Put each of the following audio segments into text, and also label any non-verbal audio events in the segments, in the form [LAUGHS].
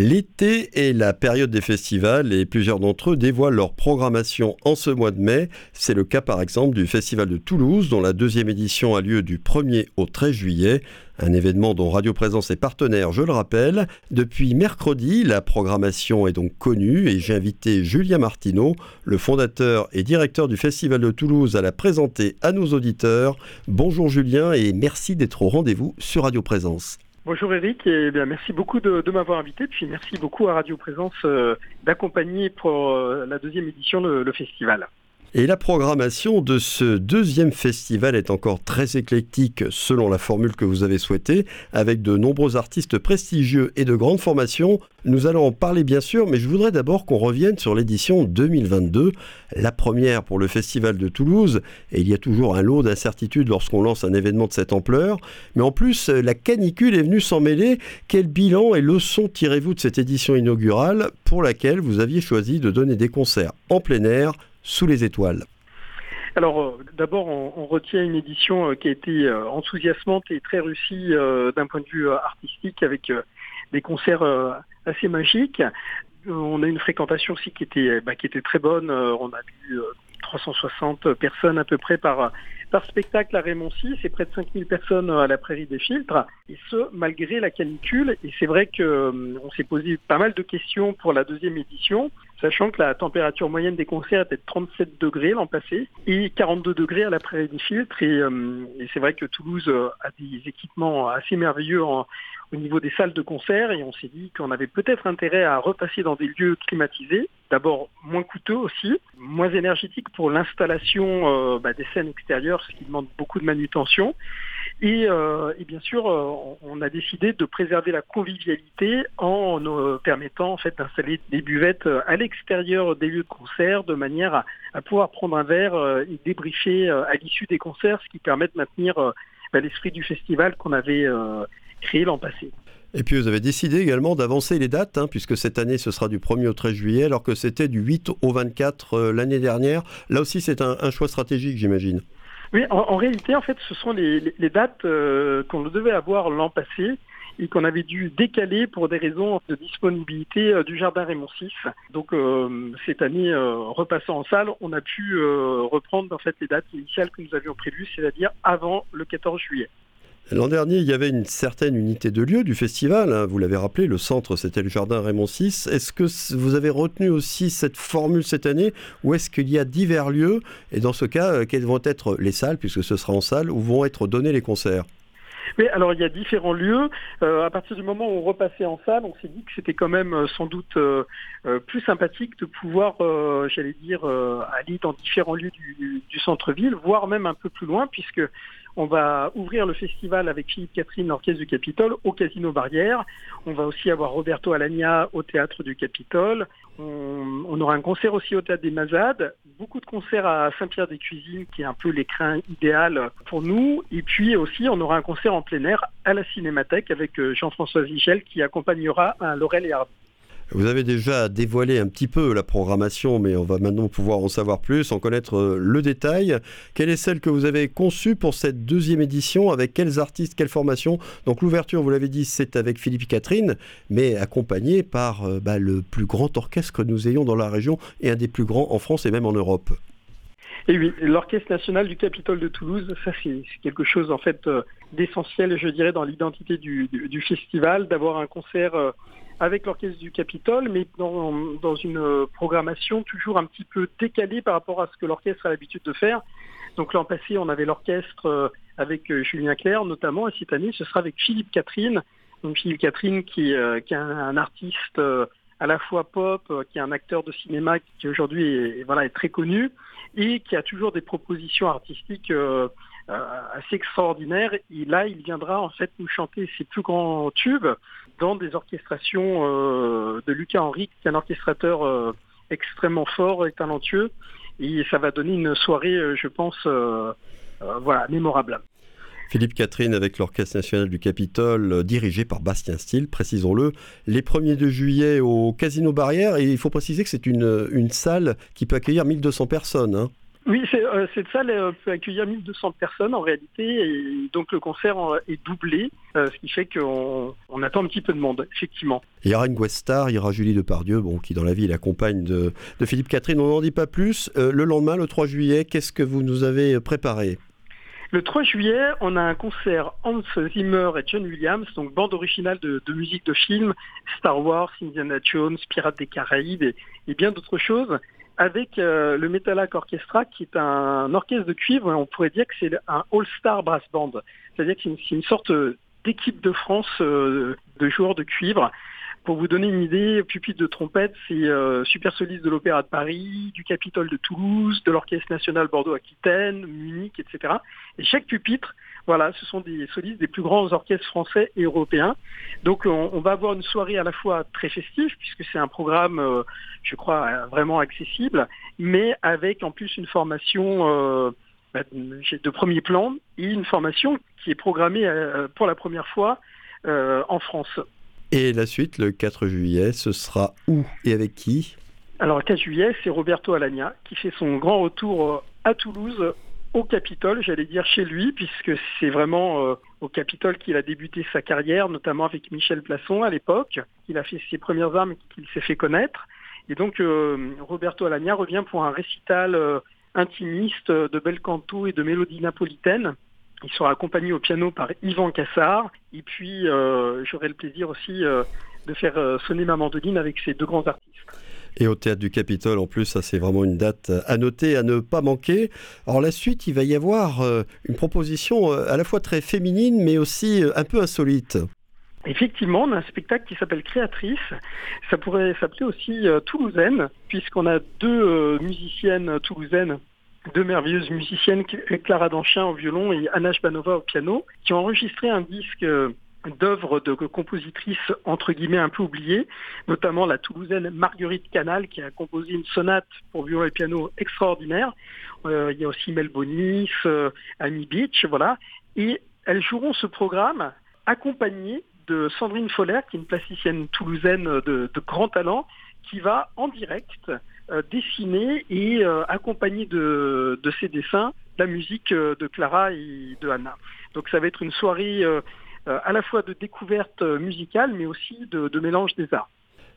L'été est la période des festivals et plusieurs d'entre eux dévoilent leur programmation en ce mois de mai. C'est le cas par exemple du Festival de Toulouse dont la deuxième édition a lieu du 1er au 13 juillet. Un événement dont Radio Présence est partenaire, je le rappelle. Depuis mercredi, la programmation est donc connue et j'ai invité Julien Martineau, le fondateur et directeur du Festival de Toulouse, à la présenter à nos auditeurs. Bonjour Julien et merci d'être au rendez-vous sur Radio Présence. Bonjour Eric, et merci beaucoup de, m'avoir invité, puis merci beaucoup à Radio Présence euh, d'accompagner pour euh, la deuxième édition le festival. Et la programmation de ce deuxième festival est encore très éclectique selon la formule que vous avez souhaitée, avec de nombreux artistes prestigieux et de grandes formations. Nous allons en parler bien sûr, mais je voudrais d'abord qu'on revienne sur l'édition 2022, la première pour le Festival de Toulouse, et il y a toujours un lot d'incertitudes lorsqu'on lance un événement de cette ampleur. Mais en plus, la canicule est venue s'en mêler. Quel bilan et leçons tirez-vous de cette édition inaugurale pour laquelle vous aviez choisi de donner des concerts en plein air sous les étoiles alors euh, d'abord, on, retient une édition euh, qui a été euh, enthousiasmante et très réussie d'un point de vue artistique avec des concerts assez magiques. On a une fréquentation aussi qui était, bah, très bonne. On a 360 personnes à peu près par, par spectacle à Raymond-6 c'est près de 5000 personnes à la Prairie des Filtres, et ce, malgré la canicule. Et c'est vrai qu'on s'est posé pas mal de questions pour la deuxième édition sachant que la température moyenne des concerts était de 37 degrés l'an passé et 42 degrés à la prairie des filtres. Euh, et, c'est vrai que Toulouse euh, a des équipements assez merveilleux au niveau des salles de concert et on s'est dit qu'on avait peut-être intérêt à repasser dans des lieux climatisés. D'abord moins coûteux aussi, moins énergétique pour l'installation euh, bah, des scènes extérieures, ce qui demande beaucoup de manutention. Euh, et, bien sûr, euh, on a décidé de préserver la convivialité en permettant en fait d'installer des buvettes à l'extérieur des lieux de concert de manière à, pouvoir prendre un verre euh, et débriefer à l'issue des concerts, ce qui permet de maintenir bah, l'esprit du festival qu'on avait créé l'an passé. Et puis vous avez décidé également d'avancer les dates, hein, puisque cette année ce sera du 1er au 13 juillet, alors que c'était du 8 au 24 l'année dernière. Là aussi c'est un choix stratégique j'imagine. Oui, en, réalité, en fait, ce sont les, dates euh, qu'on devait avoir l'an passé et qu'on avait dû décaler pour des raisons de disponibilité euh, du jardin Raymond. Donc euh, cette année, repassant en salle, on a pu reprendre en fait les dates initiales que nous avions prévues, c'est-à-dire avant le 14 juillet. L'an dernier, il y avait une certaine unité de lieu du festival. Hein. Vous l'avez rappelé, le centre, c'était le jardin Raymond VI. Est-ce que vous avez retenu aussi cette formule cette année ou est-ce qu'il y a divers lieux Et dans ce cas, euh, quelles vont être les salles, puisque ce sera en salle, où vont être donnés les concerts? Oui, alors il y a différents lieux. Euh, à partir du moment où on repassait en salle, on s'est dit que c'était quand même euh, sans doute plus sympathique de pouvoir, j'allais dire, aller dans différents lieux du centre-ville, voire même un peu plus loin, puisque on va ouvrir le festival avec Philippe Catherine, l'Orchestre du Capitole, au Casino Barrière. On va aussi avoir Roberto Alagna au Théâtre du Capitole. On, aura un concert aussi au Théâtre des Mazades. Beaucoup de concerts à Saint-Pierre-des-Cuisines, qui est un peu l'écrin idéal pour nous. Et puis aussi, on aura un concert en plein air à la Cinémathèque avec euh, Jean-François Vichel qui accompagnera un Laurel et Hardy. Vous avez déjà dévoilé un petit peu la programmation, mais on va maintenant pouvoir en savoir plus, en connaître euh, le détail. Quelle est celle que vous avez conçue pour cette deuxième édition? Avec quels artistes, quelle formation Donc l'ouverture, vous l'avez dit, c'est avec Philippe Catherine, mais accompagné par euh, bah, le plus grand orchestre que nous ayons dans la région et un des plus grands en France et même en Europe. Et oui, l'Orchestre national du Capitole de Toulouse, ça c'est quelque chose en fait euh, d'essentiel, je dirais, dans l'identité du, festival, d'avoir un concert avec l'orchestre du Capitole, mais dans, une programmation toujours un petit peu décalée par rapport à ce que l'orchestre a l'habitude de faire. Donc l'an passé, on avait l'orchestre euh, avec euh, Julien Clerc notamment, et cette année, ce sera avec Philippe Catherine. Donc Philippe Catherine euh, qui est un, artiste à la fois pop, qui est un acteur de cinéma qui aujourd'hui est, voilà, est très connu, et qui a toujours des propositions artistiques assez extraordinaires. Et là, il viendra en fait nous chanter ses plus grands tubes dans des orchestrations euh, de Lucas Henry, qui est un orchestrateur euh, extrêmement fort et talentueux. Et ça va donner une soirée, euh, je pense, voilà, mémorable. Philippe Catherine avec l'Orchestre national du Capitole, dirigé par Bastien Steele, précisons-le, les 1er de juillet au Casino Barrière. Et il faut préciser que c'est une, une salle qui peut accueillir 1200 personnes. Hein. Oui, euh, cette salle peut accueillir 1200 personnes en réalité, et donc le concert est doublé, ce qui fait qu'on attend un petit peu de monde, effectivement. Il y aura une guest star, il y aura Julie Depardieu, bon, qui dans la vie est la compagne de, de Philippe Catherine, on n'en dit pas plus. le lendemain, le 3 juillet, qu'est-ce que vous nous avez préparé? Le 3 juillet, on a un concert Hans Zimmer et John Williams, donc bande originale de, musique de film, Star Wars, Indiana Jones, Pirates des Caraïbes et, bien d'autres choses, avec euh, le Metalac Orchestra, qui est un orchestre de cuivre, on pourrait dire que c'est un all-star brass band. C'est-à-dire que c'est une, sorte d'équipe de France euh, de joueurs de cuivre pour vous donner une idée, pupitre de trompette, c'est euh, super soliste de l'Opéra de Paris, du Capitole de Toulouse, de l'Orchestre national Bordeaux-Aquitaine, Munich, etc. Et chaque pupitre, voilà, ce sont des solistes des plus grands orchestres français et européens. Donc on, va avoir une soirée à la fois très festive, puisque c'est un programme, euh, je crois, vraiment accessible, mais avec en plus une formation euh, bah, de premier plan et une formation qui est programmée pour la première fois en France. Et la suite, le 4 juillet, ce sera où et avec qui? Alors, le 4 juillet, c'est Roberto Alagna qui fait son grand retour euh, à Toulouse, au Capitole, j'allais dire chez lui, puisque c'est vraiment euh, au Capitole qu'il a débuté sa carrière, notamment avec Michel Plasson à l'époque. Il a fait ses premières armes qu'il s'est fait connaître. Et donc, euh, Roberto Alagna revient pour un récital intimiste de bel canto et de mélodie napolitaine il sera accompagné au piano par Yvan Cassard. Et puis, euh, j'aurai le plaisir aussi euh, de faire euh, sonner ma mandoline avec ces deux grands artistes. Et au Théâtre du Capitole, en plus, ça c'est vraiment une date à noter, à ne pas manquer. Alors la suite, il va y avoir une proposition à la fois très féminine, mais aussi un peu insolite. Effectivement, on a un spectacle qui s'appelle Créatrice. Ça pourrait s'appeler aussi Toulousaine, puisqu'on a deux musiciennes toulousaines deux merveilleuses musiciennes, Clara Danchin au violon et Anna Banova au piano, qui ont enregistré un disque euh, d'œuvres de compositrices entre guillemets un peu oubliées, notamment la Toulousaine Marguerite Canal qui a composé une sonate pour violon et piano extraordinaire. Euh, il y a aussi Mel Bonis, euh, Amy Beach, voilà. Et elles joueront ce programme accompagné de Sandrine Foller, qui est une plasticienne toulousaine de, grand talent, qui va en direct euh, dessiner et euh, accompagner de, de ces dessins la musique euh, de Clara et de Anna. Donc ça va être une soirée à la fois de découverte musicale, mais aussi de, mélange des arts.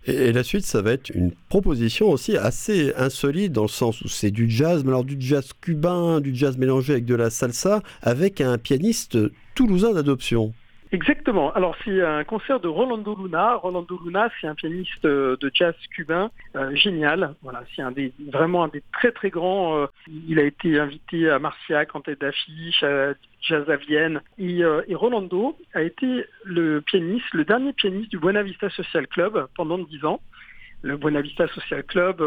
Et, la suite, ça va être une proposition aussi assez insolite dans le sens où c'est du jazz, mais alors du jazz cubain, du jazz mélangé avec de la salsa, avec un pianiste toulousain d'adoption. Exactement. Alors c'est un concert de Rolando Luna. Rolando Luna, c'est un pianiste euh, de jazz cubain euh, génial. Voilà, c'est vraiment un des très très grands. Euh, il a été invité à Marciac en tête d'affiche, à Jazz à Vienne. Et, Rolando a été le pianiste, le dernier pianiste du Buena Vista Social Club pendant dix ans. Le Buena Vista Social Club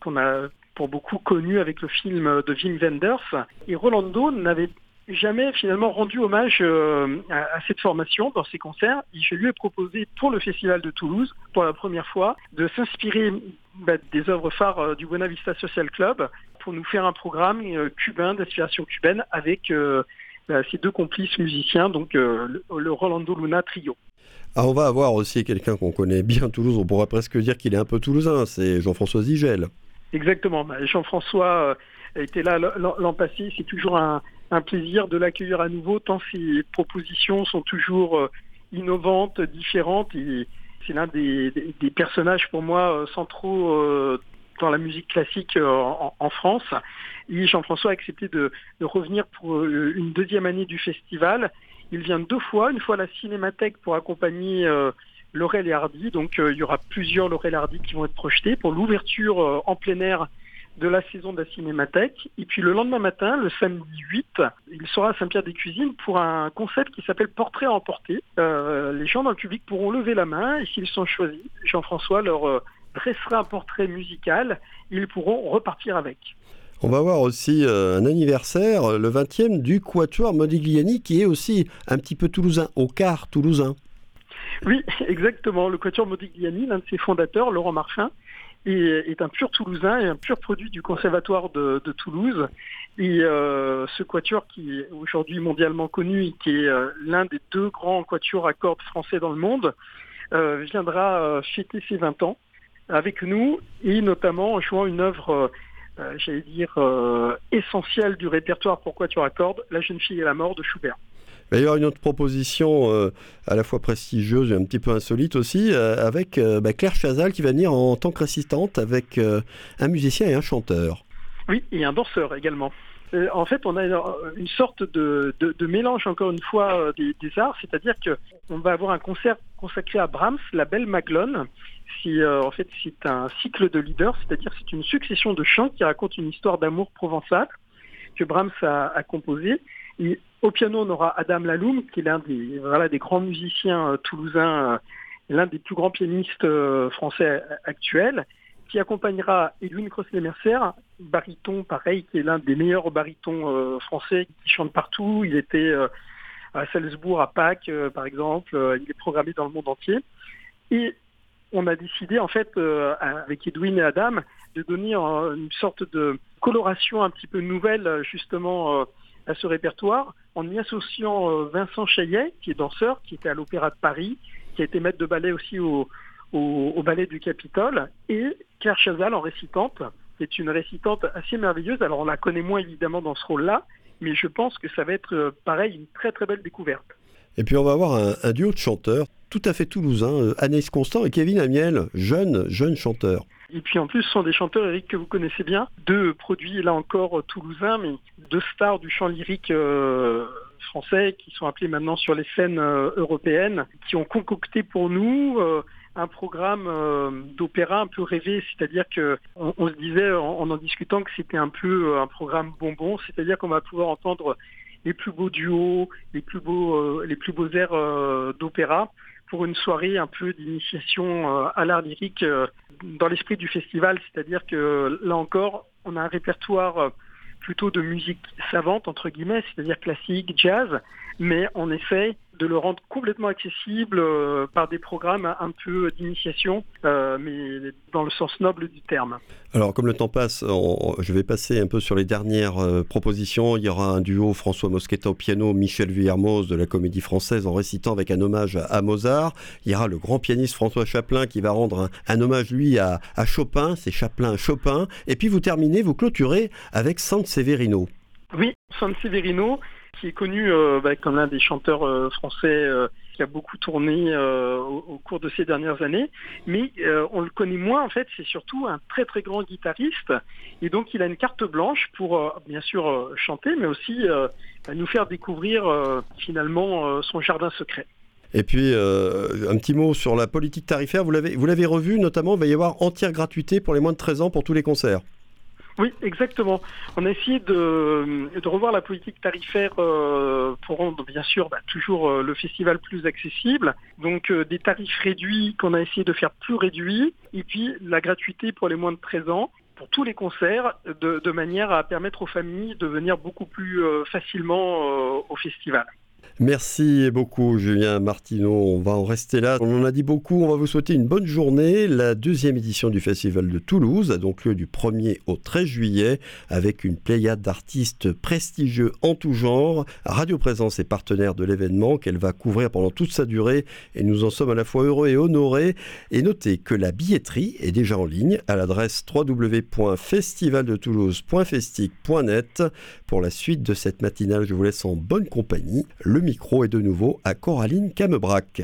qu'on a pour beaucoup connu avec le film de Wim Wenders. Et Rolando n'avait jamais finalement rendu hommage euh, à, cette formation dans ses concerts. Et je lui ai proposé pour le Festival de Toulouse, pour la première fois, de s'inspirer bah, des œuvres phares euh, du Buena Vista Social Club pour nous faire un programme euh, cubain, d'inspiration cubaine, avec bah, ces deux complices musiciens, donc le, Rolando Luna Trio. Ah, on va avoir aussi quelqu'un qu'on connaît bien Toulouse, on pourrait presque dire qu'il est un peu toulousain, c'est Jean-François Zigel. Exactement, bah, Jean-François était là l'an passé, c'est toujours un, un plaisir de l'accueillir à nouveau, tant ses propositions sont toujours euh, innovantes, différentes. C'est l'un des, personnages pour moi euh, centraux euh, dans la musique classique en, France. Et Jean-François a accepté de, revenir pour une deuxième année du festival. Il vient deux fois, une fois à la Cinémathèque pour accompagner Laurel et Hardy. Donc il y aura plusieurs Laurel et Hardy qui vont être projetés pour l'ouverture en plein air de la saison de la Cinémathèque. Et puis le lendemain matin, le samedi 8, il sera à Saint-Pierre-des-Cuisines pour un concept qui s'appelle Portrait à emporter. Euh, les gens dans le public pourront lever la main et s'ils sont choisis, Jean-François leur euh, dressera un portrait musical. Ils pourront repartir avec. On va voir aussi euh, un anniversaire, le 20e, du Quatuor Modigliani, qui est aussi un petit peu toulousain, au quart toulousain. Oui, [LAUGHS] exactement. Le Quatuor Modigliani, l'un de ses fondateurs, Laurent Marfin, est, un pur Toulousain et un pur produit du Conservatoire de, Toulouse. Et euh, ce quatuor qui est aujourd'hui mondialement connu et qui est euh, l'un des deux grands quatuors à cordes français dans le monde, euh, viendra fêter ses 20 ans avec nous et notamment en jouant une œuvre j'allais dire, essentiel du répertoire Pourquoi tu raccordes La jeune fille et la mort de Schubert. Il va y avoir une autre proposition à la fois prestigieuse et un petit peu insolite aussi, avec bah, Claire Chazal qui va venir en tant qu'assistante avec un musicien et un chanteur. Oui, et un danseur également. Euh, en fait, on a une sorte de, mélange, encore une fois, euh, des, arts, c'est-à-dire qu'on va avoir un concert consacré à Brahms, la belle Maglone. Si, euh, en fait, c'est un cycle de leaders, c'est-à-dire c'est une succession de chants qui racontent une histoire d'amour provençal que Brahms a, composé. Et au piano, on aura Adam Laloum, qui est l'un des, grands musiciens toulousains, l'un des plus grands pianistes français actuels qui accompagnera Edwin Crossley-Mercer, baryton pareil, qui est l'un des meilleurs barytons euh, français, qui chante partout. Il était euh, à Salzbourg, à Pâques, euh, par exemple. il est programmé dans le monde entier. Et on a décidé, en fait, avec Edwin et Adam, de donner une sorte de coloration un petit peu nouvelle, justement, à ce répertoire, en y associant Vincent Chaillet, qui est danseur, qui était à l'Opéra de Paris, qui a été maître de ballet aussi au, ballet du Capitole, et Claire Chazal en récitante, qui est une récitante assez merveilleuse. Alors on la connaît moins évidemment dans ce rôle-là, mais je pense que ça va être euh, pareil, une très très belle découverte. Et puis on va avoir un, duo de chanteurs tout à fait toulousains, euh, Anaïs Constant et Kevin Amiel, jeunes jeunes chanteurs. Et puis en plus, ce sont des chanteurs, Eric, que vous connaissez bien, deux produits là encore toulousains, mais deux stars du chant lyrique euh, français qui sont appelés maintenant sur les scènes européennes, qui ont concocté pour nous un programme euh, d'opéra un peu rêvé, c'est-à-dire que on, se disait en, en discutant que c'était un peu euh, un programme bonbon, c'est-à-dire qu'on va pouvoir entendre les plus beaux duos, les plus beaux, euh, les plus beaux airs d'opéra pour une soirée un peu d'initiation à l'art lyrique dans l'esprit du festival, c'est-à-dire que là encore, on a un répertoire plutôt de musique savante, entre guillemets, c'est-à-dire classique, jazz, mais on essaie de le rendre complètement accessible euh, par des programmes un peu d'initiation, euh, mais dans le sens noble du terme. Alors, comme le temps passe, je vais passer un peu sur les dernières euh, propositions. Il y aura un duo François Mosqueta au piano, Michel Villermoz de la Comédie Française en récitant avec un hommage à, Mozart. Il y aura le grand pianiste François Chaplin qui va rendre un, hommage, lui, à, à Chopin. C'est Chaplin Chopin. Et puis vous terminez, vous clôturez avec San Severino. Oui, San Severino, qui est connu euh, bah, comme l'un des chanteurs euh, français euh, qui a beaucoup tourné au, cours de ces dernières années, mais on le connaît moins en fait, c'est surtout un très très grand guitariste, et donc il a une carte blanche pour bien sûr chanter, mais aussi bah, nous faire découvrir finalement son jardin secret. Et puis, un petit mot sur la politique tarifaire. Vous l'avez, vous l'avez revu, notamment, il va y avoir entière gratuité pour les moins de 13 ans pour tous les concerts. Oui, exactement. On a essayé de, revoir la politique tarifaire euh, pour rendre bien sûr bah, toujours euh, le festival plus accessible. Donc euh, des tarifs réduits qu'on a essayé de faire plus réduits et puis la gratuité pour les moins de 13 ans pour tous les concerts de, de manière à permettre aux familles de venir beaucoup plus facilement au festival. Merci beaucoup Julien Martineau, on va en rester là. On en a dit beaucoup, on va vous souhaiter une bonne journée. La deuxième édition du Festival de Toulouse a donc lieu du 1er au 13 juillet avec une pléiade d'artistes prestigieux en tout genre. Radio Présence est partenaire de l'événement qu'elle va couvrir pendant toute sa durée et nous en sommes à la fois heureux et honorés. Et notez que la billetterie est déjà en ligne à l'adresse www.festivaldetoulouse.festic.net. Pour la suite de cette matinale, je vous laisse en bonne compagnie. Micro est de nouveau à Coraline Camebrac.